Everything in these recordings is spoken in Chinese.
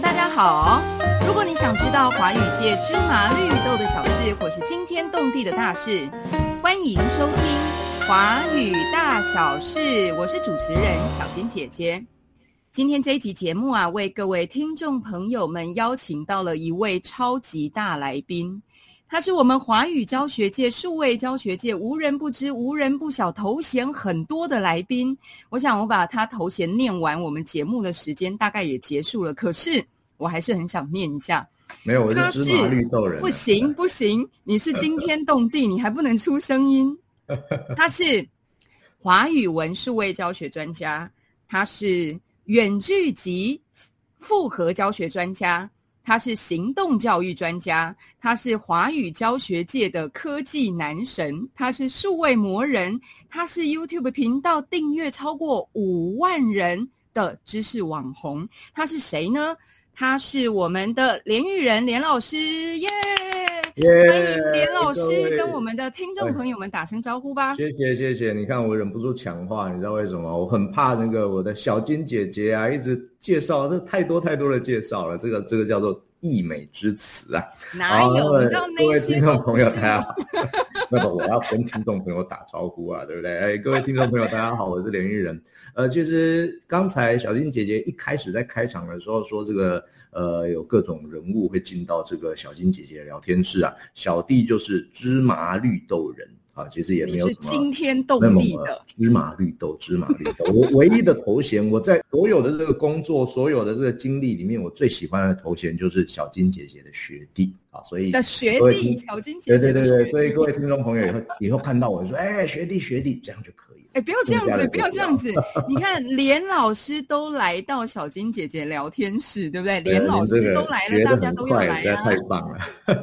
大家好。如果你想知道华语界芝麻绿豆的小事，或是惊天动地的大事，欢迎收听《华语大小事》。我是主持人小金姐姐。今天这一集节目啊，为各位听众朋友们邀请到了一位超级大来宾。他是我们华语教学界、数位教学界无人不知、无人不晓、头衔很多的来宾。我想我把他头衔念完，我们节目的时间大概也结束了。可是我还是很想念一下。没有，我是芝麻绿豆人。不行不行，你是惊天动地，你还不能出声音。他是华语文数位教学专家，他是远距及复合教学专家。他是行动教育专家，他是华语教学界的科技男神，他是数位魔人，他是 YouTube 频道订阅超过五万人的知识网红。他是谁呢？他是我们的连玉人连老师，耶！欢迎连老师跟我们的听众朋友们打声招呼吧。谢谢谢谢，你看我忍不住抢话，你知道为什么？我很怕那个我的小金姐姐啊，一直介绍这太多太多的介绍了，这个这个叫做溢美之词啊。哪有？你知道各位听众朋友大家好，那么我要跟听众朋友打招呼啊，对不对？哎，各位听众朋友大家好，我是连玉人。呃，其实刚才小金姐姐一开始在开场的时候说这个呃有各种人物会进到这个小金姐姐聊天室啊。小弟就是芝麻绿豆人啊，其实也没有什么惊天动地的芝麻绿豆，芝麻绿豆。我唯一的头衔，我在所有的这个工作、所有的这个经历里面，我最喜欢的头衔就是小金姐姐的学弟啊。所以的学弟，小金姐姐，对对对对，所以各位听众朋友以后以后看到我说，哎，学弟学弟，这样就可以。哎，不要这样子，不要这样子。你看，连老师都来到小金姐姐聊天室，对不对？连老师都来了，大家都要来啊！太棒了。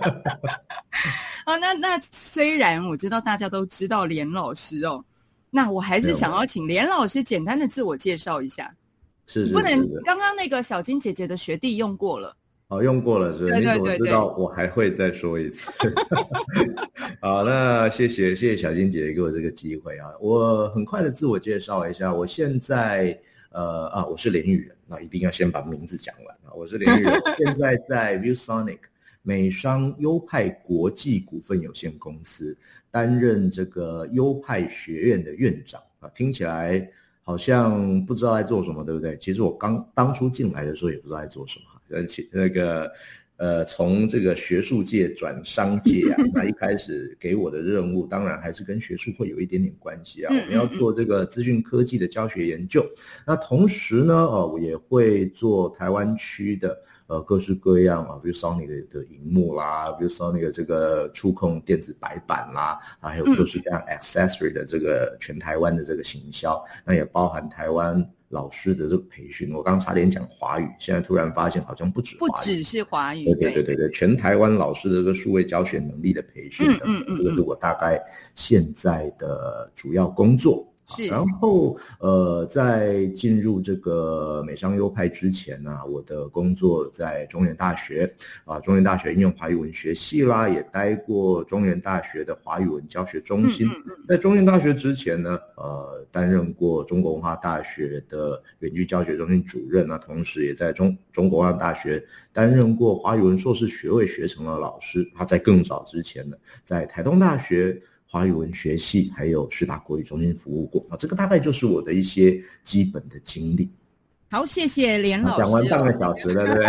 啊，那那虽然我知道大家都知道连老师哦，那我还是想要请连老师简单的自我介绍一下。是是，不能刚刚那个小金姐姐的学弟用过了。哦，用过了，是？你怎么知道我还会再说一次？好，那谢谢谢谢小金姐姐给我这个机会啊！我很快的自我介绍一下，我现在呃啊，我是连玉人，那一定要先把名字讲完啊！我是连玉人，现在在 ViewSonic 美商优派国际股份有限公司担任这个优派学院的院长啊，听起来好像不知道在做什么，对不对？其实我刚当初进来的时候也不知道在做什么。而且那个，呃，从这个学术界转商界啊，那一开始给我的任务，当然还是跟学术会有一点点关系啊。我们要做这个资讯科技的教学研究，那同时呢，哦，我也会做台湾区的呃各式各样啊，比如 Sony 的的荧幕啦，比如 Sony 的这个触控电子白板啦，还有各式各样 accessory 的这个全台湾的这个行销，那也包含台湾。老师的这个培训，我刚差点讲华语，现在突然发现好像不止不只是华语，对对对。对对，全台湾老师的这个数位教学能力的培训等，这个是我大概现在的主要工作。是，然后呃，在进入这个美商优派之前呢，我的工作在中原大学啊，中原大学应用华语文学系啦，也待过中原大学的华语文教学中心。在中原大学之前呢，呃，担任过中国文化大学的远距教学中心主任那同时也在中中国文化大学担任过华语文硕士学位学程的老师。他在更早之前呢，在台东大学。华语文学系还有师大国语中心服务过啊，这个大概就是我的一些基本的经历。好，谢谢连老师。讲完半个小时了，对不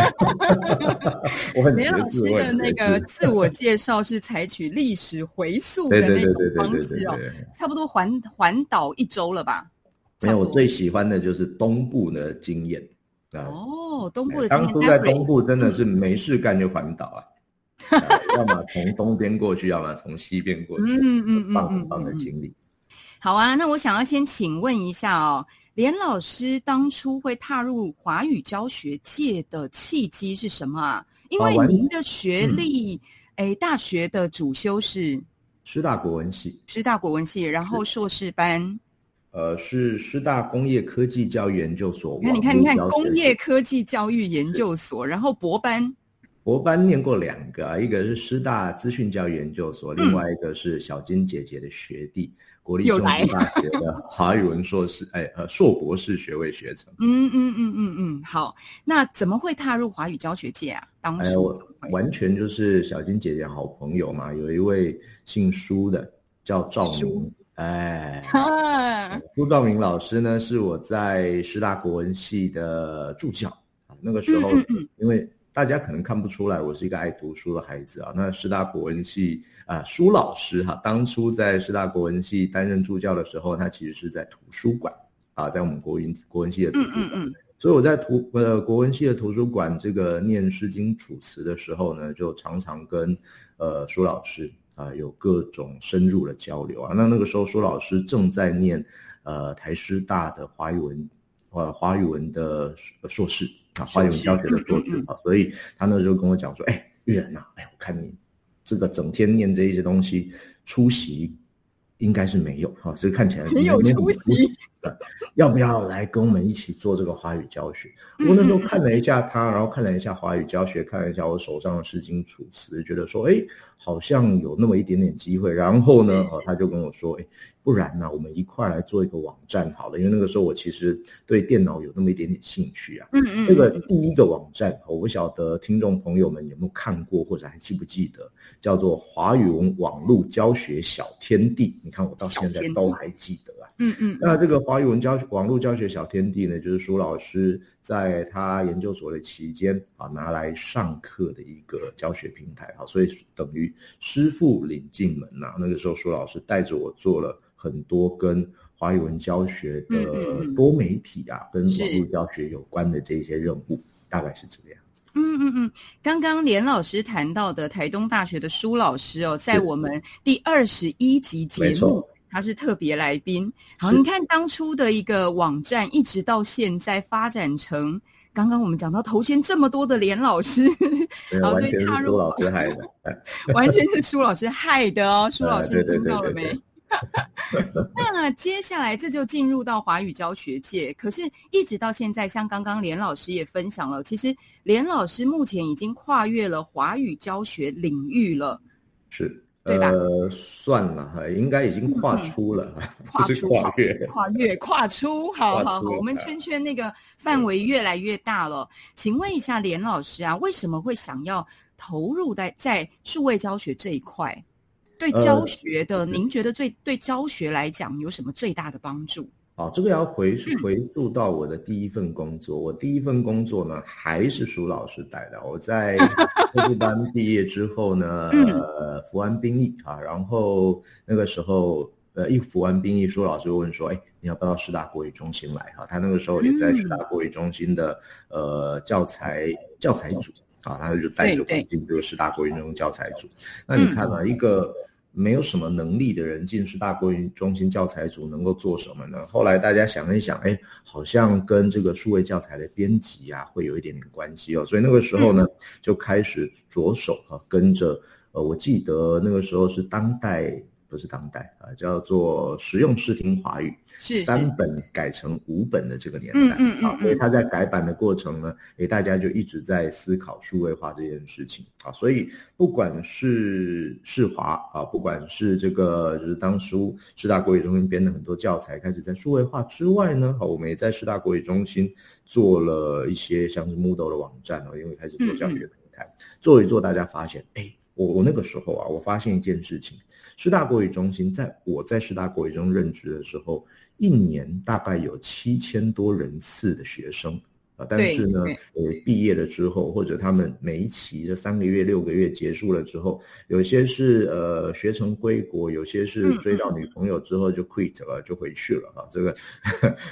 对？我很连老师的那个自我介绍是采取历史回溯的那种方式哦，差不多环环岛一周了吧？没有，我最喜欢的就是东部的经验啊。哦，东部的当初在东部真的是没事干就环岛啊。要么从东边过去，要么从西边过去，嗯嗯嗯，棒很棒的经历。好啊，那我想要先请问一下哦，连老师当初会踏入华语教学界的契机是什么啊？因为您的学历，哎，大学的主修是师大国文系，师大国文系，然后硕士班，呃，是师大工业科技教育研究所。你看你看，你看工业科技教育研究所，然后博班。博班念过两个啊，一个是师大资讯教育研究所，另外一个是小金姐姐的学弟，国立中文大学的华语文硕士，哎呃硕博士学位学成。嗯嗯嗯嗯嗯，好，那怎么会踏入华语教学界啊？当初完全就是小金姐姐好朋友嘛，有一位姓舒的叫赵明，哎，朱兆明老师呢是我在师大国文系的助教啊，那个时候因为。大家可能看不出来，我是一个爱读书的孩子啊。那师大国文系啊，舒老师哈，当初在师大国文系担任助教的时候，他其实是在图书馆啊，在我们国文国文系的图书馆。所以我在图呃国文系的图书馆这个念《诗经》《楚辞》的时候呢，就常常跟呃舒老师啊有各种深入的交流啊。那那个时候，舒老师正在念呃台师大的华语文呃华语文的硕士。啊，华语教学的作品啊，所以他那时候跟我讲说，哎，玉人呐，哎，我看你这个整天念这一些东西，出席应该是没有哈，所以看起来没有出席。要不要来跟我们一起做这个华语教学？我那时候看了一下他，然后看了一下华语教学，看了一下我手上的《诗经》《楚辞》，觉得说，哎，好像有那么一点点机会。然后呢，哦，他就跟我说，哎，不然呢，我们一块来做一个网站好了。因为那个时候我其实对电脑有那么一点点兴趣啊。嗯嗯。这个第一个网站，我不晓得听众朋友们有没有看过，或者还记不记得，叫做华语文网络教学小天地。你看我到现在都还记得。嗯嗯，那这个华语文教网络教学小天地呢，就是舒老师在他研究所的期间啊，拿来上课的一个教学平台啊，所以等于师傅领进门呐。那个时候，舒老师带着我做了很多跟华语文教学的多媒体啊，跟网络教学有关的这些任务，大概是这个样子。嗯嗯嗯，刚刚连老师谈到的台东大学的舒老师哦，在我们第二十一集节目。他是特别来宾。好，你看当初的一个网站，一直到现在发展成刚刚我们讲到头衔这么多的连老师，完全是苏老师害的，完全是苏老师害的哦。苏老师听到了没？那接下来这就进入到华语教学界，可是一直到现在，像刚刚连老师也分享了，其实连老师目前已经跨越了华语教学领域了，是。呃，算了哈，应该已经跨出了，跨出跨越，跨越跨出，好好好，我们圈圈那个范围越来越大了。请问一下连老师啊，为什么会想要投入在在数位教学这一块？对教学的，您觉得最对教学来讲有什么最大的帮助？好，这个要回回溯到我的第一份工作。我第一份工作呢，还是舒老师带的。我在 特训班毕业之后呢，呃，服完兵役啊，然后那个时候，呃，一服完兵役，舒老师就问说：“哎，你要不要到师大国语中心来？”哈，他那个时候也在师大国语中心的呃教材教材组啊，他就带着我进这个师大国语中心教材组。那你看啊，一个。没有什么能力的人进去大国语中心教材组能够做什么呢？后来大家想一想，哎，好像跟这个数位教材的编辑啊会有一点点关系哦，所以那个时候呢就开始着手啊跟着，呃，我记得那个时候是当代。不是当代啊，叫做实用视听华语，是三本改成五本的这个年代啊，所以他在改版的过程呢，诶，大家就一直在思考数位化这件事情啊，所以不管是世华啊，不管是这个就是当初师大国语中心编的很多教材开始在数位化之外呢，好，我们也在师大国语中心做了一些像是 Moodle 的网站哦，因为开始做教学平台，做一做，大家发现，哎，我我那个时候啊，我发现一件事情。师大国语中心，在我在师大国语中任职的时候，一年大概有七千多人次的学生啊。但是呢，呃，毕业了之后，或者他们每一期这三个月、六个月结束了之后，有些是呃学成归国，有些是追到女朋友之后就 quit 了，就回去了哈。这个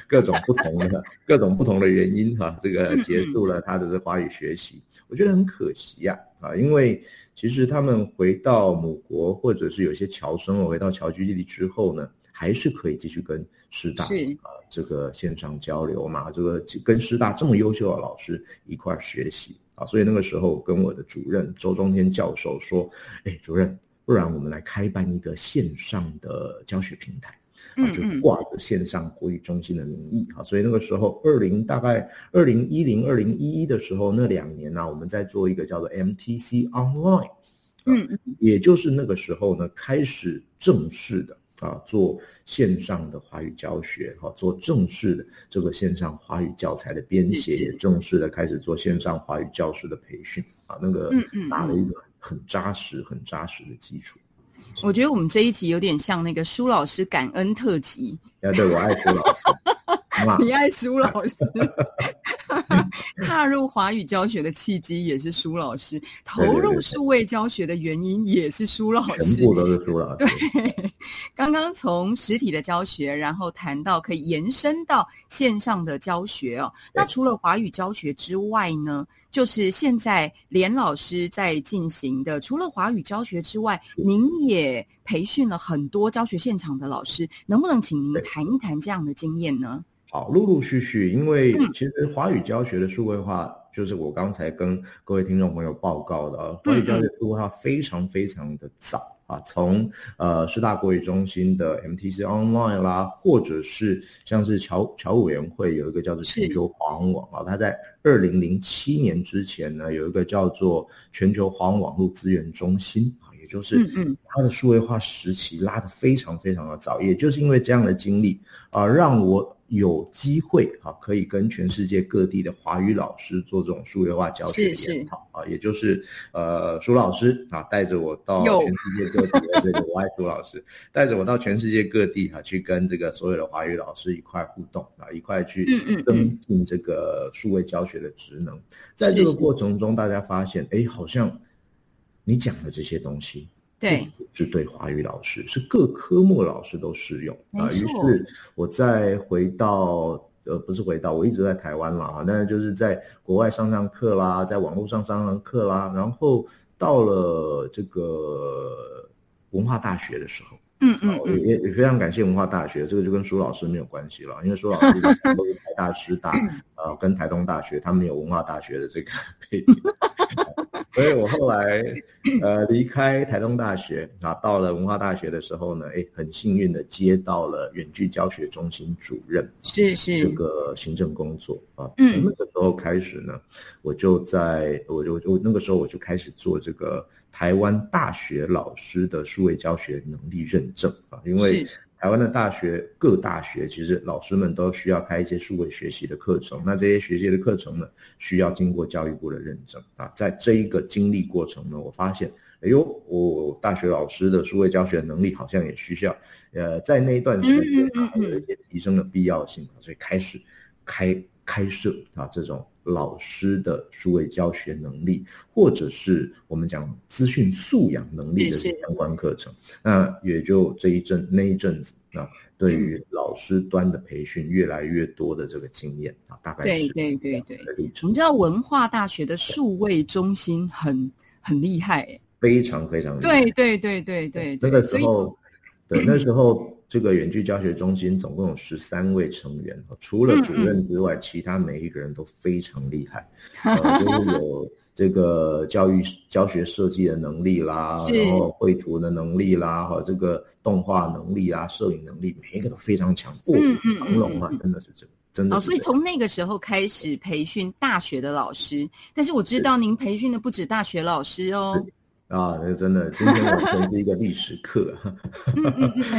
各种不同的各种不同的原因哈，这个结束了他的这华语学习，我觉得很可惜呀啊，因为。其实他们回到母国，或者是有些侨生回到侨居地之后呢，还是可以继续跟师大啊这个线上交流嘛，这个跟师大这么优秀的老师一块学习啊。所以那个时候跟我的主任周中天教授说：“哎，主任，不然我们来开办一个线上的教学平台。”啊，就挂着线上国语中心的名义啊，所以那个时候二零大概二零一零二零一一的时候那两年呢，我们在做一个叫做 MTC Online，嗯，也就是那个时候呢开始正式的。啊，做线上的华语教学，哈，做正式的这个线上华语教材的编写，也正式的开始做线上华语教师的培训，啊，那个打了一个很扎实、很扎实的基础。我觉得我们这一集有点像那个舒老师感恩特辑。啊，对，我爱舒老师，你爱舒老师。踏入华语教学的契机也是苏老师，投入数位教学的原因也是苏老师，全部都是苏老师。对，刚刚从实体的教学，然后谈到可以延伸到线上的教学哦。那除了华语教学之外呢，就是现在连老师在进行的，除了华语教学之外，您也培训了很多教学现场的老师，能不能请您谈一谈这样的经验呢？好，陆陆续续，因为其实华语教学的数位化，就是我刚才跟各位听众朋友报告的啊，华语教学。数位化非常非常的早啊，从呃师大国语中心的 MTC Online 啦，或者是像是侨侨委员会有一个叫做全球华文网啊，它在二零零七年之前呢，有一个叫做全球华文网络资源中心啊，也就是嗯。它的数位化时期拉得非常非常的早，也就是因为这样的经历啊，让我。有机会啊，可以跟全世界各地的华语老师做这种数位化教学研讨啊，也就是呃，苏老师啊，带着我到全世界各地，对对，我爱苏老师，带着我到全世界各地哈，去跟这个所有的华语老师一块互动啊，一块去增进这个数位教学的职能。在这个过程中，大家发现，哎，好像你讲的这些东西。对，是对华语老师，是各科目老师都适用啊。于是，我再回到，呃，不是回到，我一直在台湾啦啊，那就是在国外上上课啦，在网络上上上课啦，然后到了这个文化大学的时候，嗯嗯，也也非常感谢文化大学，这个就跟苏老师没有关系了，因为苏老师都是台大师大，呃，跟台东大学，他们有文化大学的这个背景。所以我后来，呃，离开台东大学啊，到了文化大学的时候呢，哎，很幸运的接到了远距教学中心主任，是是这个行政工作啊。嗯，那个时候开始呢，我就在，我就我那个时候我就开始做这个台湾大学老师的数位教学能力认证啊，因为。台湾的大学各大学其实老师们都需要开一些数位学习的课程，那这些学习的课程呢，需要经过教育部的认证啊。在这一个经历过程呢，我发现，哎呦，我大学老师的数位教学能力好像也需要，呃，在那一段时间啊，有一些提升的必要性，所以开始开开设啊这种。老师的数位教学能力，或者是我们讲资讯素养能力的相关课程，那也就这一阵那一阵子啊，对于老师端的培训越来越多的这个经验啊，大概对对对对。我们知道文化大学的数位中心很很厉害，非常非常厉害。对对对对对。那个时候，对那时候。这个远距教学中心总共有十三位成员，除了主任之外，其他每一个人都非常厉害，都 有这个教育教学设计的能力啦，然后绘图的能力啦，哈，这个动画能力啊，摄影能力，每一个都非常强，卧虎藏龙啊，真的是这真的。哦，所以从那个时候开始培训大学的老师，但是我知道您培训的不止大学老师哦。啊，那真的，今天完全是一个历史课，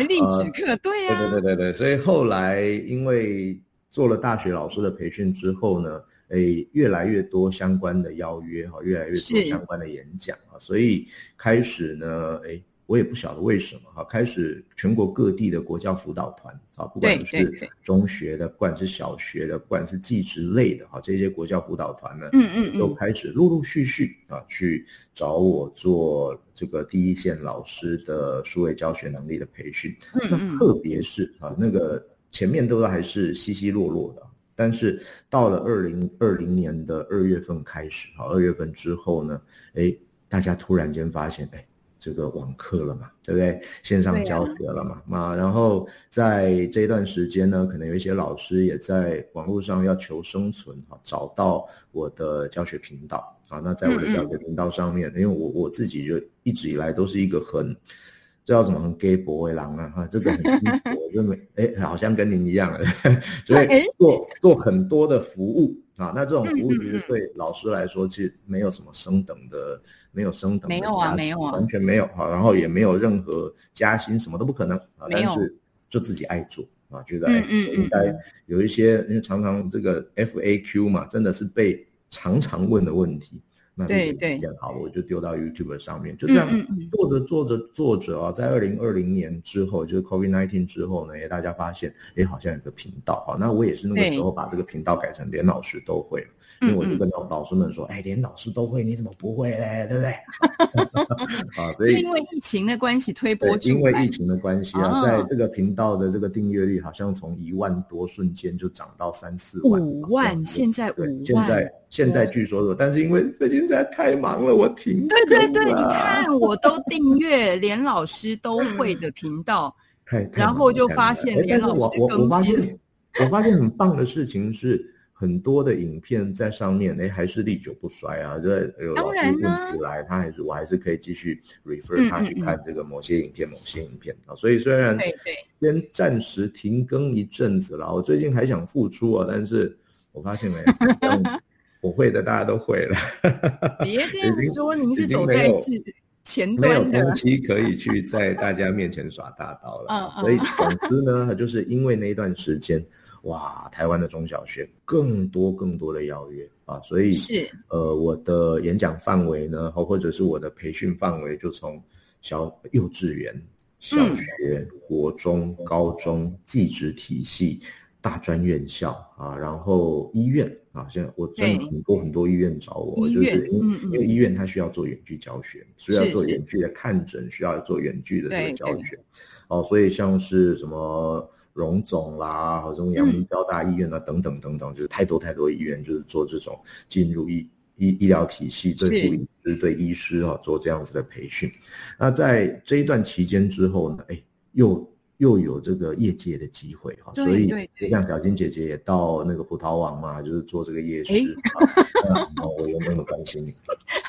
历史课，对呀，对对对对对，所以后来因为做了大学老师的培训之后呢，诶，越来越多相关的邀约哈，越来越多相关的演讲啊，所以开始呢，诶。我也不晓得为什么哈，开始全国各地的国教辅导团啊，不管是中学的，不管是小学的，不管是技职类的哈，这些国教辅导团呢，嗯嗯，都开始陆陆续续啊去找我做这个第一线老师的数位教学能力的培训。那特别是啊，那个前面都还是稀稀落落的，但是到了二零二零年的二月份开始啊，二月份之后呢，哎，大家突然间发现，哎。这个网课了嘛，对不对？线上教学了嘛，嘛，然后在这段时间呢，可能有一些老师也在网络上要求生存哈，找到我的教学频道啊。那在我的教学频道上面，因为我我自己就一直以来都是一个很这叫什么？很 gay 博为狼啊，哈，这个很低薄，就没哎，好像跟您一样，所以做做很多的服务啊。那这种服务其实对老师来说，其实没有什么升等的，没有升等，没有啊，没有啊，完全没有哈。然后也没有任何加薪，什么都不可能啊。但是就自己爱做啊，觉得哎，应该有一些，因为常常这个 FAQ 嘛，真的是被常常问的问题。那对对，好了，我就丢到 YouTube 上面，就这样做着做着做着啊，在二零二零年之后，就是 COVID nineteen 之后呢，也大家发现，哎，好像有个频道啊，那我也是那个时候把这个频道改成连老师都会，因为我就跟老老师们说，哎，连老师都会，你怎么不会嘞？对不对？啊，所以因为疫情的关系推播，因为疫情的关系啊，在？这个频道的这个订阅率好像从一万多瞬间就涨到三四万，五万，现在五万，现在。据说说，但是因为最近实在太忙了，我停。对对对，你看，我都订阅连老师都会的频道，然后就发现连老师更新。我发现很棒的事情是，很多的影片在上面，哎，还是历久不衰啊。这有老师问题来，他还是我还是可以继续 refer 他去看这个某些影片、某些影片啊。所以虽然先暂时停更一阵子了，我最近还想复出啊，但是我发现没。我会的，大家都会了。别这样说，您是走在是前端的，没有东西可以去在大家面前耍大刀了。所以总之呢，就是因为那一段时间，哇，台湾的中小学更多更多的邀约啊，所以是呃，我的演讲范围呢，或者是我的培训范围，就从小幼稚园、小学、国中、高中、技职体系。大专院校啊，然后医院啊，现在我真的很多很多医院找我，就是因因为医院它需要做远距教学，需要做远距的看诊，需要做远距的这个教学，哦，所以像是什么荣总啦，或者阳明交大医院啊，等等等等，就是太多太多医院就是做这种进入医医医疗体系，对护理师、对医师啊做这样子的培训。那在这一段期间之后呢，哎，又。又有这个业界的机会哈，所以像表金姐姐也到那个葡萄网嘛，就是做这个夜市。我有没有关心你？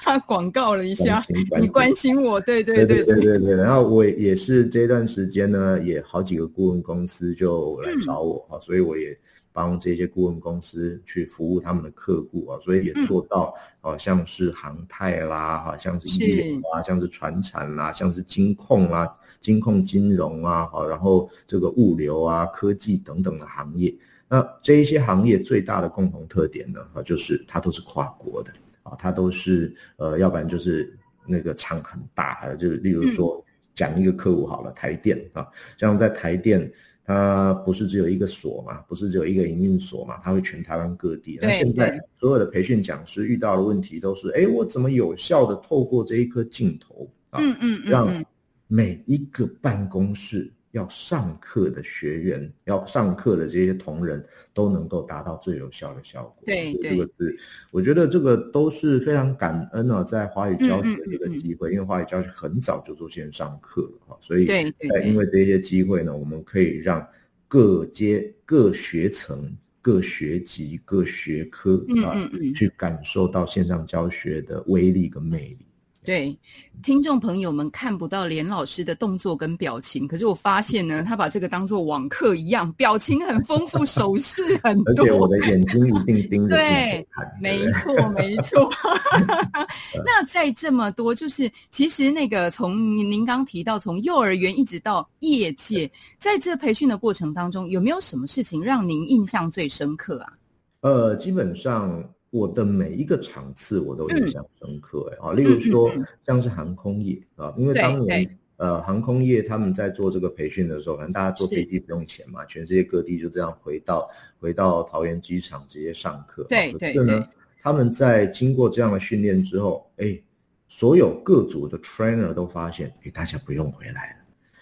他广告了一下，你关心我，对对对对对对。然后我也是这段时间呢，也好几个顾问公司就来找我哈，所以我也帮这些顾问公司去服务他们的客户啊，所以也做到好像是航太啦，好像是医疗啊，像是船产啦，像是金控啦。金控、金融啊，好，然后这个物流啊、科技等等的行业，那这一些行业最大的共同特点呢，啊，就是它都是跨国的啊，它都是呃，要不然就是那个厂很大，就是例如说讲一个客户好了，台电啊，像在台电，它不是只有一个所嘛，不是只有一个营运所嘛，它会全台湾各地。那现在所有的培训讲师遇到的问题都是，哎，我怎么有效的透过这一颗镜头啊，嗯嗯，让每一个办公室要上课的学员，要上课的这些同仁都能够达到最有效的效果。对对，这个是我觉得这个都是非常感恩啊，在华语教学的一个机会，因为华语教学很早就做线上课了哈，所以在因为这些机会呢，我们可以让各阶、各学层、各学级、各学科啊，去感受到线上教学的威力跟魅力。对，听众朋友们看不到连老师的动作跟表情，可是我发现呢，他把这个当做网课一样，表情很丰富，手势很多，而且我的眼睛一定盯着对，没错，没错。那在这么多，就是其实那个从您刚提到，从幼儿园一直到业界，在这培训的过程当中，有没有什么事情让您印象最深刻啊？呃，基本上。我的每一个场次我都印象深刻，哎啊，例如说像是航空业啊，因为当年呃航空业他们在做这个培训的时候，反正大家坐飞机不用钱嘛，全世界各地就这样回到回到桃园机场直接上课。对对对，他们在经过这样的训练之后，哎，所有各组的 trainer 都发现，哎，大家不用回来了，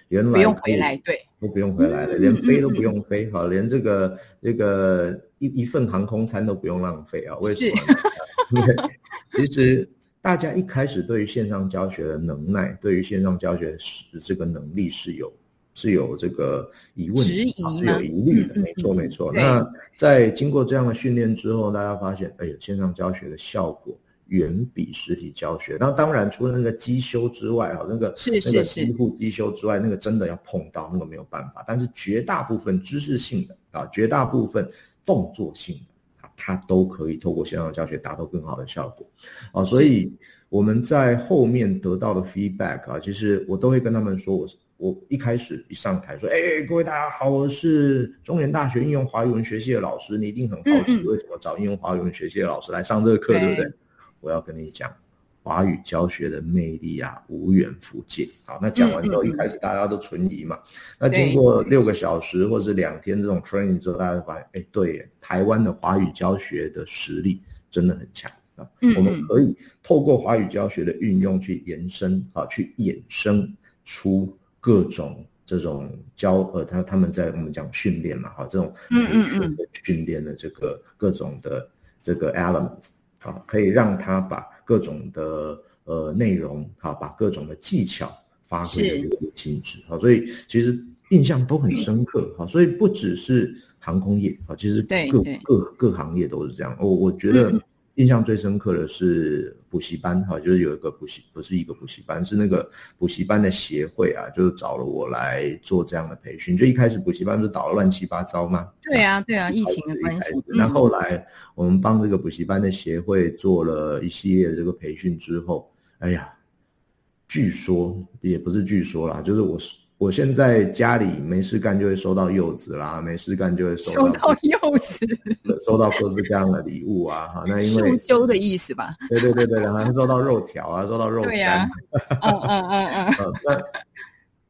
原来不用回来，对，都不用回来了，连飞都不用飞，好，连这个这个。一一份航空餐都不用浪费啊？为什么？因为 其实大家一开始对于线上教学的能耐，对于线上教学是这个能力是有是有这个疑问、质疑有疑虑的。没错，没错。那在经过这样的训练之后，大家发现，哎呀，线上教学的效果远比实体教学。那当然，除了那个机修之外，啊，那个是那个几乎机修之外，那个真的要碰到，那个没有办法。但是绝大部分知识性的啊，绝大部分动作性的啊，它都可以透过线上教学达到更好的效果啊。所以我们在后面得到的 feedback 啊，其实我都会跟他们说，我我一开始一上台说，哎，各位大家好，我是中原大学应用华语文学系的老师，你一定很好奇为什么找应用华语文学系的老师来上这个课，对不对？我要跟你讲，华语教学的魅力啊，无远弗届。好，那讲完之后，一开始大家都存疑嘛。那经过六个小时或是两天这种 training 之后，大家发现，哎，对，台湾的华语教学的实力真的很强啊。我们可以透过华语教学的运用去延伸啊，去衍生出各种这种教呃，他他们在我们讲训练嘛，哈，这种培训的训练的这个各种的这个 element。啊，可以让他把各种的呃内容，好，把各种的技巧发挥的淋漓尽致，好，所以其实印象都很深刻，好，所以不只是航空业，好，其实各各各行业都是这样，我我觉得。印象最深刻的是补习班，哈，就是有一个补习，不是一个补习班，是那个补习班的协会啊，就是找了我来做这样的培训。就一开始补习班不是倒了乱七八糟吗？对啊，对啊，疫情的关系。那后来我们帮这个补习班的协会做了一系列的这个培训之后，哎呀，据说也不是据说啦，就是我是。我现在家里没事干就会收到柚子啦，没事干就会收到柚子，收到各式各样的礼物啊，哈，那因为羞的意思吧？对对对对，然后收到肉条啊，收到肉干，嗯嗯嗯嗯，那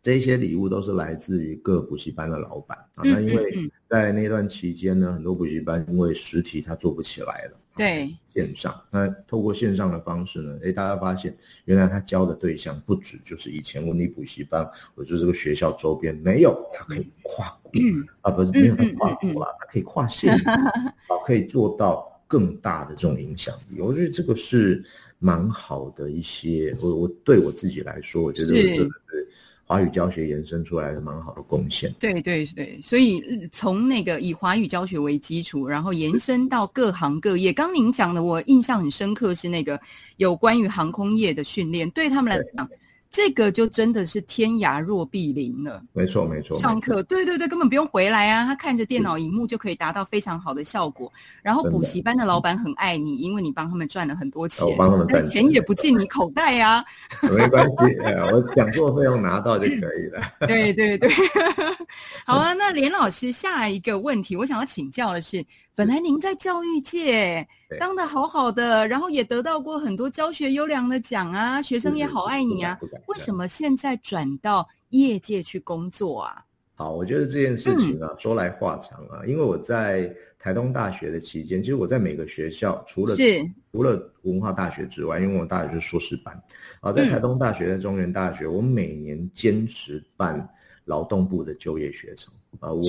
这些礼物都是来自于各补习班的老板啊，那因为在那段期间呢，很多补习班因为实体它做不起来了。对线上，那透过线上的方式呢？诶，大家发现原来他教的对象不止就是以前文理补习班，或者这个学校周边没有，他可以跨国啊，不是没有他跨国了，他可以跨线，啊，可以做到更大的这种影响力。我觉得这个是蛮好的一些，我我对我自己来说，我觉得。华语教学延伸出来的蛮好的贡献，对对对，所以从那个以华语教学为基础，然后延伸到各行各业。刚您讲的，我印象很深刻是那个有关于航空业的训练，对他们来讲。这个就真的是天涯若比邻了。没错，没错。上课，对对对，根本不用回来啊，他看着电脑荧幕就可以达到非常好的效果。然后补习班的老板很爱你，因为你帮他们赚了很多钱，我帮他们赚钱也不进你口袋呀。没关系，我讲座费用拿到就可以了。对对对，好啊。那连老师下一个问题，我想要请教的是。本来您在教育界当的好好的，然后也得到过很多教学优良的奖啊，学生也好爱你啊。为什么现在转到业界去工作啊？好，我觉得这件事情啊，说来话长啊。因为我在台东大学的期间，其实我在每个学校，除了是除了文化大学之外，因为我大学是硕士班啊，在台东大学、在中原大学，我每年坚持办劳动部的就业学程。啊，我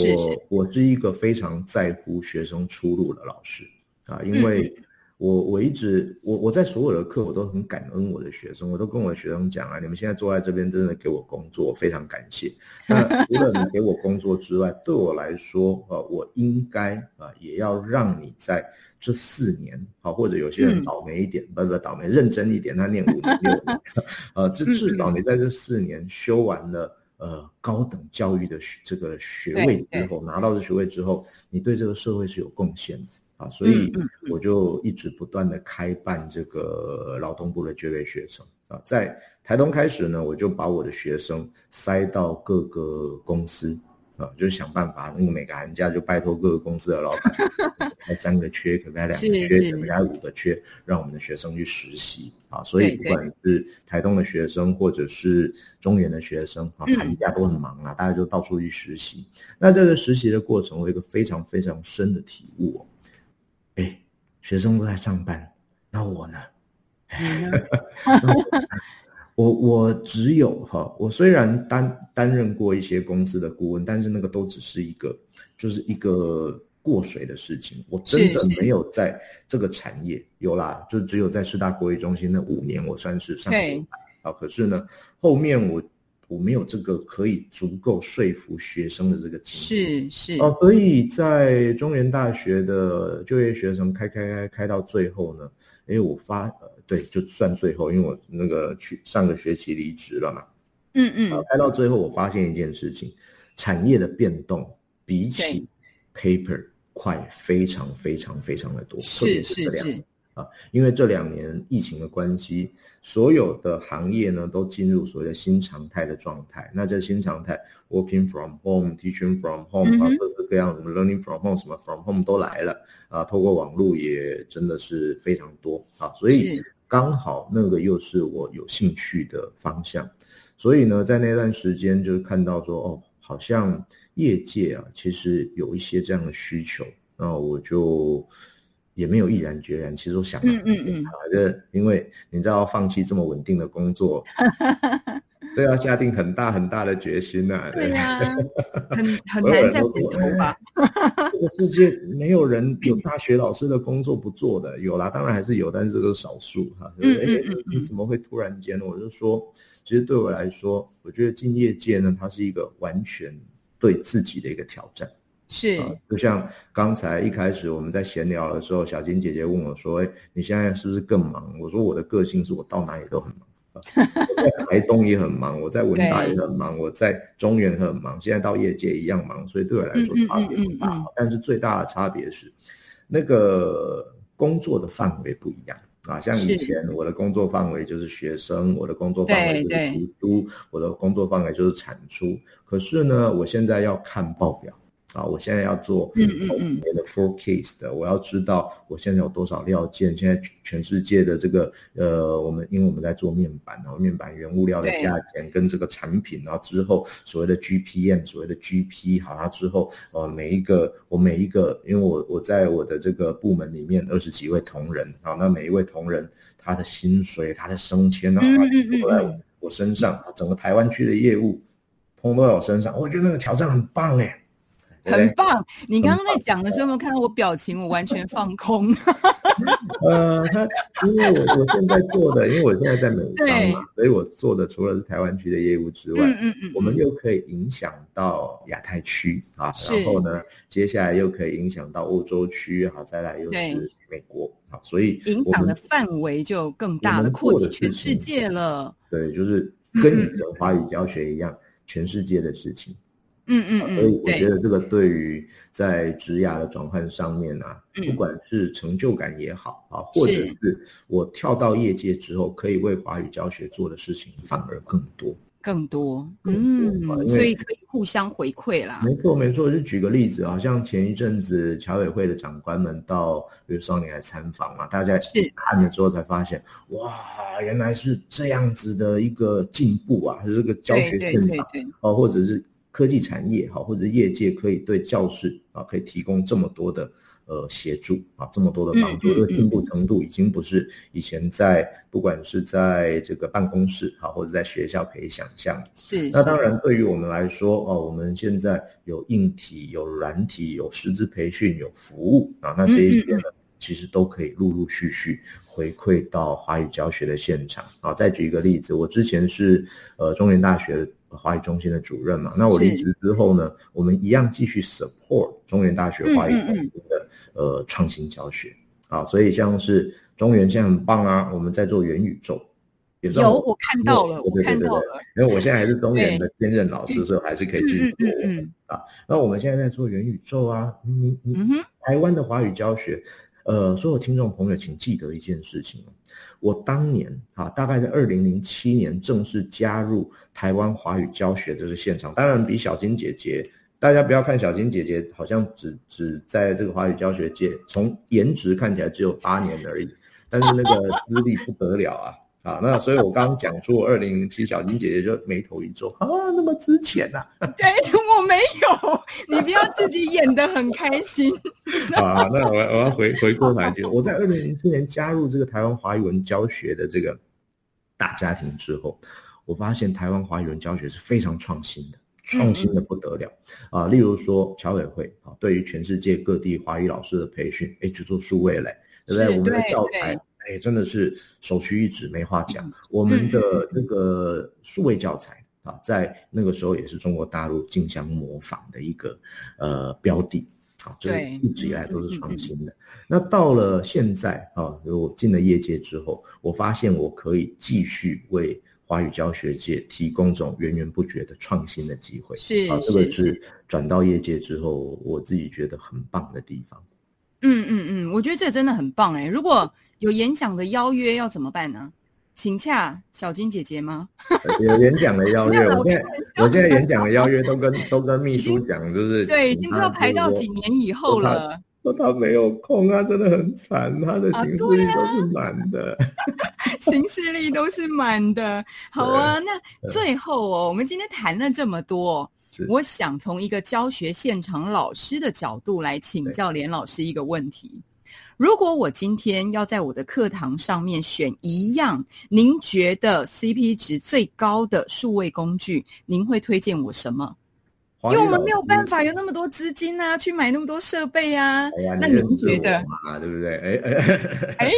我是一个非常在乎学生出路的老师啊，因为我我一直我我在所有的课我都很感恩我的学生，我都跟我的学生讲啊，你们现在坐在这边真的给我工作，非常感谢。那除了你给我工作之外，对我来说，呃，我应该啊，也要让你在这四年，啊，或者有些人倒霉一点，不不倒霉，认真一点，他念五年六年，呃，这至少你在这四年修完了。呃，高等教育的这个学位之后，拿到这学位之后，你对这个社会是有贡献的。啊，所以我就一直不断的开办这个劳动部的就业学生啊，在台东开始呢，我就把我的学生塞到各个公司。啊，就是想办法，那个每个寒假就拜托各个公司的老板 开三个缺，可不可以两个缺，可不可以五个缺，让我们的学生去实习啊。所以不管是台东的学生，或者是中原的学生啊，寒假都很忙啊，大家就到处去实习。那这个实习的过程，我有一个非常非常深的体悟，哎，学生都在上班，那我呢？我我只有哈，我虽然担担任过一些公司的顾问，但是那个都只是一个，就是一个过水的事情。我真的没有在这个产业有啦，就只有在师大国语中心那五年，我算是上过啊。可是呢，后面我我没有这个可以足够说服学生的这个经验，是是哦。所以在中原大学的就业学生开开开开到最后呢，因为我发。对，就算最后，因为我那个去上个学期离职了嘛，嗯嗯，开到最后，我发现一件事情，产业的变动比起 paper 快非常非常非常的多，是是是。啊，因为这两年疫情的关系，所有的行业呢都进入所谓的新常态的状态。那这新常态，working from home，teaching from home，啊，各个各样什么 learning from home，什么 from home 都来了啊。透过网络也真的是非常多啊，所以刚好那个又是我有兴趣的方向。所以呢，在那段时间就看到说，哦，好像业界啊，其实有一些这样的需求，那我就。也没有毅然决然，其实我想，嗯嗯嗯，这因为你知道，放弃这么稳定的工作，这要下定很大很大的决心呐。对呀，很很难再回头吧。这个世界没有人有大学老师的工作不做的，有啦，当然还是有，但是这个少数哈。嗯嗯嗯。你怎么会突然间呢？我就说，其实对我来说，我觉得进业界呢，它是一个完全对自己的一个挑战。是，就像刚才一开始我们在闲聊的时候，小金姐姐问我说：“哎，你现在是不是更忙？”我说：“我的个性是我到哪里都很忙，在台东也很忙，我在文大也很忙，我在中原很忙，现在到业界一样忙，所以对我来说差别不大。但是最大的差别是，那个工作的范围不一样啊。像以前我的工作范围就是学生，我的工作范围就是读书，我的工作范围就是产出。可是呢，我现在要看报表。啊，我现在要做嗯嗯嗯的 forecast 的，我要知道我现在有多少料件，现在全世界的这个呃，我们因为我们在做面板，然后面板原物料的价钱跟这个产品，然后之后所谓的 GPM，所谓的 GP，好，它之后呃每一个我每一个，因为我我在我的这个部门里面二十几位同仁，啊，那每一位同仁他的薪水、他的升迁啊，都在我身上，整个台湾区的业务通都在我身上，我觉得那个挑战很棒哎。很棒！你刚刚在讲的时候，有没有看到我表情？我完全放空。呃，他因为我我现在做的，因为我现在在美商嘛，所以我做的除了是台湾区的业务之外，嗯嗯嗯，我们又可以影响到亚太区啊，然后呢，接下来又可以影响到欧洲区，好，再来又是美国，好，所以影响的范围就更大的扩及全世界了。对，就是 跟你的华语教学一样，全世界的事情。嗯嗯嗯，所以我觉得这个对于在职涯的转换上面啊，不管是成就感也好啊，或者是。我跳到业界之后可以为华语教学做的事情反而更多，更多，嗯，所以可以互相回馈啦。没错没错，就举个例子啊，像前一阵子侨委会的长官们到比如少年来参访嘛，大家看了之后才发现，哇，原来是这样子的一个进步啊，这个教学现场哦，或者是。科技产业哈，或者业界可以对教室啊，可以提供这么多的呃协助啊，这么多的帮助，这个进步程度已经不是以前在不管是在这个办公室哈，或者在学校可以想象。是。那当然，对于我们来说哦，我们现在有硬体、有软体、有师资培训、有服务啊，那这一些呢，其实都可以陆陆续续回馈到华语教学的现场啊。再举一个例子，我之前是呃中原大学。华语中心的主任嘛，那我离职之后呢，我们一样继续 support 中原大学华语中心的呃创新教学。啊，所以像是中原现在很棒啊，我们在做元宇宙，有我看到了，我看到了，因为我现在还是中原的兼任老师，所以还是可以继续做啊。那我们现在在做元宇宙啊，你你你，台湾的华语教学，呃，所有听众朋友请记得一件事情。我当年啊，大概在二零零七年正式加入台湾华语教学这个现场。当然，比小金姐姐，大家不要看小金姐姐，好像只只在这个华语教学界，从颜值看起来只有八年而已，但是那个资历不得了啊。啊，那所以我刚刚讲出二零零七，小金姐姐就眉头一皱啊，那么之前呐？对没有，你不要自己演的很开心。啊，那我我要回回过来就，我在二零零七年加入这个台湾华语文教学的这个大家庭之后，我发现台湾华语文教学是非常创新的，创新的不得了啊。例如说侨委会啊，对于全世界各地华语老师的培训，哎，去做数位嘞，对不对？我们的教材。哎，真的是首屈一指，没话讲。我们的这个数位教材啊，在那个时候也是中国大陆竞相模仿的一个呃标的啊，就是一直以来都是创新的。那到了现在啊，我进了业界之后，我发现我可以继续为华语教学界提供这种源源不绝的创新的机会。是啊，这个是转到业界之后，我自己觉得很棒的地方。嗯嗯嗯，我觉得这真的很棒哎！如果有演讲的邀约要怎么办呢？请洽小金姐姐吗？有演讲的邀约，我现在我现在演讲的邀约都跟 都跟秘书讲，就是对，已经不知道排到几年以后了。说他没有空啊，真的很惨，他的行事历都是满的，行事历都是满的。好啊，那最后哦，我们今天谈了这么多，我想从一个教学现场老师的角度来请教连老师一个问题。如果我今天要在我的课堂上面选一样您觉得 CP 值最高的数位工具，您会推荐我什么？因为我们没有办法有那么多资金啊，去买那么多设备啊。那您觉得啊，对不对？哎哎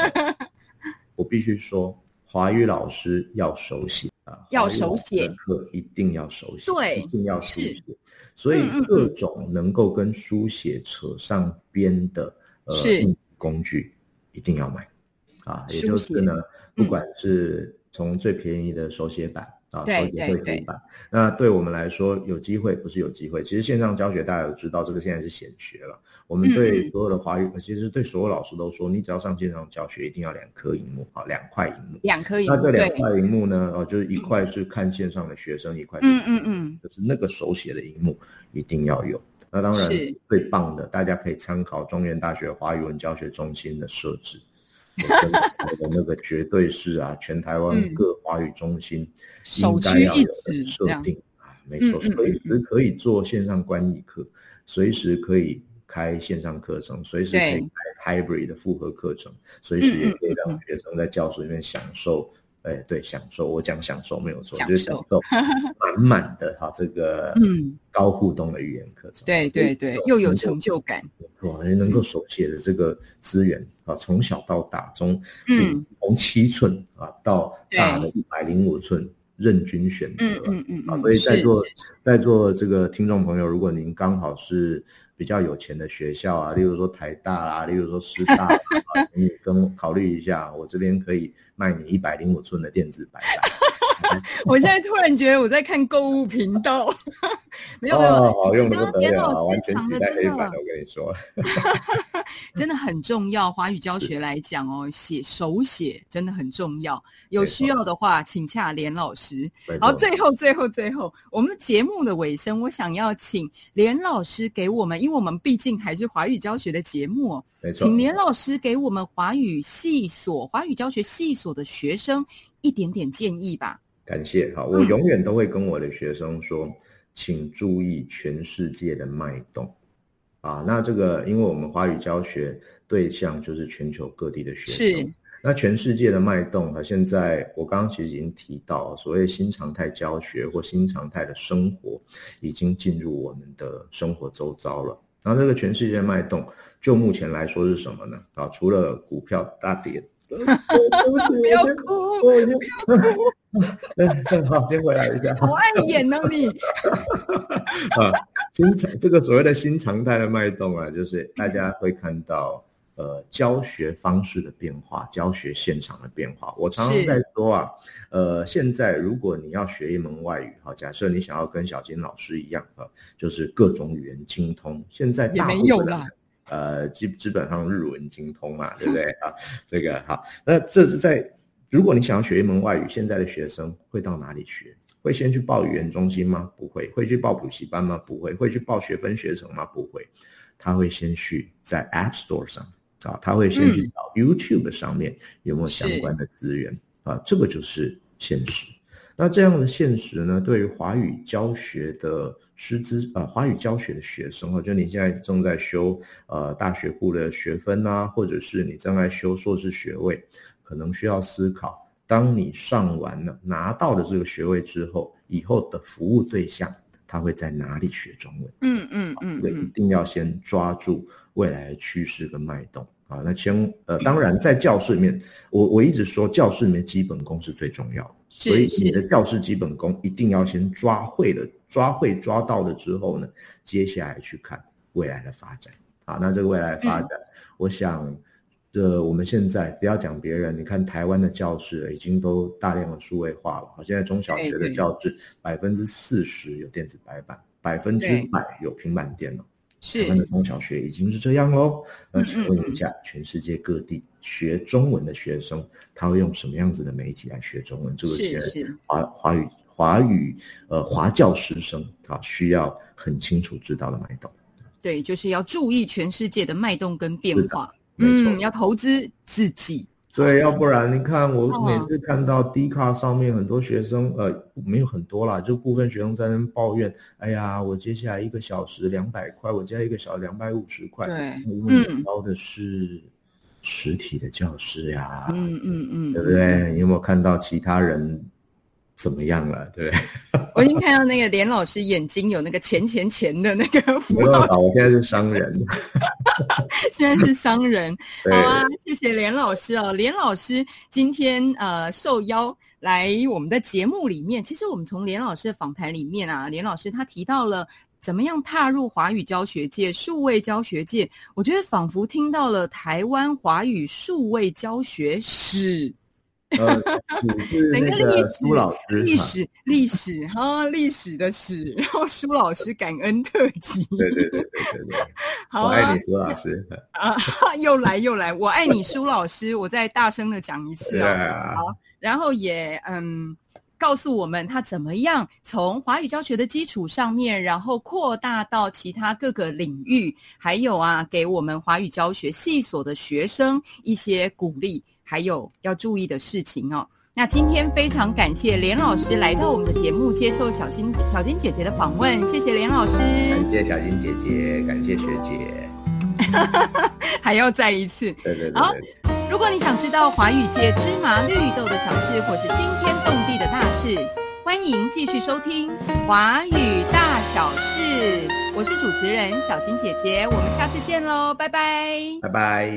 哎，我必须说，华语老师要手写啊，要手写课一定要手写，对，一定要手写。所以各种能够跟书写扯上边的。呃，工具一定要买啊！也就是呢，不管是从最便宜的手写版啊，手写绘图版，那对我们来说有机会不是有机会。其实线上教学大家都知道，这个现在是显学了。我们对所有的华语，其实对所有老师都说，你只要上线上教学，一定要两颗荧幕啊，两块荧幕，两颗荧幕。那这两块荧幕呢，哦，就是一块是看线上的学生，一块嗯嗯嗯，就是那个手写的荧幕一定要有。那当然最棒的，大家可以参考中原大学华语文教学中心的设置，的那个绝对是啊，全台湾各华语中心应该要有的设定啊，没错，随时可以做线上观影课，随时可以开线上课程，随时可以开 hybrid 的复合课程，随时也可以让学生在教室里面享受。哎，对，享受，我讲享受没有错，就是享受 满满的哈，这个嗯。高互动的语言课程，对对对，又有成就感，哇，能够手写的这个资源啊，从小到大，从嗯。从七寸啊到大的一百零五寸，任君选择，嗯嗯啊，所以在座在座这个听众朋友，如果您刚好是。比较有钱的学校啊，例如说台大啊，例如说师大啊，你跟考虑一下，我这边可以卖你一百零五寸的电子白板。我现在突然觉得我在看购物频道，没 有没有，好用的不得了，完全取代黑板，我跟你说。真的很重要，华语教学来讲哦，写手写真的很重要。有需要的话，请洽连老师。好，最后最后最后，我们的节目的尾声，我想要请连老师给我们，因为我们毕竟还是华语教学的节目，请连老师给我们华语系所、华语教学系所的学生一点点建议吧。感谢，好，我永远都会跟我的学生说，请注意全世界的脉动。啊，那这个，因为我们华语教学对象就是全球各地的学生，是。那全世界的脉动和，现在我刚刚其实已经提到，所谓新常态教学或新常态的生活，已经进入我们的生活周遭了。然后这个全世界脉动，就目前来说是什么呢？啊，除了股票大跌。不要哭，不要哭。好，先回来一下。好爱演呢你。啊，新常这个所谓的新常态的脉动啊，就是大家会看到呃教学方式的变化，教学现场的变化。我常常在说啊，呃，现在如果你要学一门外语，哈，假设你想要跟小金老师一样啊，就是各种语言精通，现在也没有了。呃，基基本上日文精通嘛，对不对啊？这个好，那这是在如果你想要学一门外语，现在的学生会到哪里学？会先去报语言中心吗？不会。会去报补习班吗？不会。会去报学分学程吗？不会。他会先去在 App Store 上啊，他会先去找 YouTube 上面有没有相关的资源啊，这个就是现实。那这样的现实呢，对于华语教学的。师资呃，华语教学的学生，或者你现在正在修呃大学部的学分啊，或者是你正在修硕士学位，可能需要思考：当你上完了拿到了这个学位之后，以后的服务对象他会在哪里学中文？嗯嗯嗯，一定要先抓住未来的趋势跟脉动啊。那先呃，当然在教室里面，我我一直说教室里面基本功是最重要的，所以你的教室基本功一定要先抓会了。抓会抓到了之后呢，接下来去看未来的发展。啊，那这个未来发展，我想，这我们现在不要讲别人，你看台湾的教室已经都大量的数位化了。好，现在中小学的教室百分之四十有电子白板，百分之百有平板电脑。台湾的中小学已经是这样喽。那请问一下，全世界各地学中文的学生，他会用什么样子的媒体来学中文？这个是华华语华语呃华教师生啊，需要很清楚知道的脉动。对，就是要注意全世界的脉动跟变化。嗯，要投资自己。对，要不然你看，我每次看到 D 卡上面很多学生，呃，没有很多啦，就部分学生在那抱怨，哎呀，我接下来一个小时两百块，我接下来一个小时两百五十块，对，嗯，招的是实体的教师呀，嗯嗯嗯，对不对？你有没有看到其他人？怎么样了？对，我已经看到那个连老师眼睛有那个钱钱钱的那个符号。我现在是商人，现在是商人。好啊，谢谢连老师哦。连老师今天呃受邀来我们的节目里面，其实我们从连老师的访谈里面啊，连老师他提到了怎么样踏入华语教学界、数位教学界，我觉得仿佛听到了台湾华语数位教学史。呃，整个历史，苏老师，历史，历史，哈，历史的史，然后苏老师感恩特辑，对对对对对对，好，我爱你，苏老师 啊，又来又来，我爱你，苏老师，我再大声的讲一次啊，好，然后也嗯，告诉我们他怎么样从华语教学的基础上面，然后扩大到其他各个领域，还有啊，给我们华语教学系所的学生一些鼓励。还有要注意的事情哦。那今天非常感谢连老师来到我们的节目，接受小金小金姐姐的访问。谢谢连老师，感谢小金姐姐，感谢学姐，还要再一次。对对对。好，如果你想知道华语界芝麻绿豆的小事，或是惊天动地的大事，欢迎继续收听《华语大小事》。我是主持人小金姐姐，我们下次见喽，拜拜，拜拜。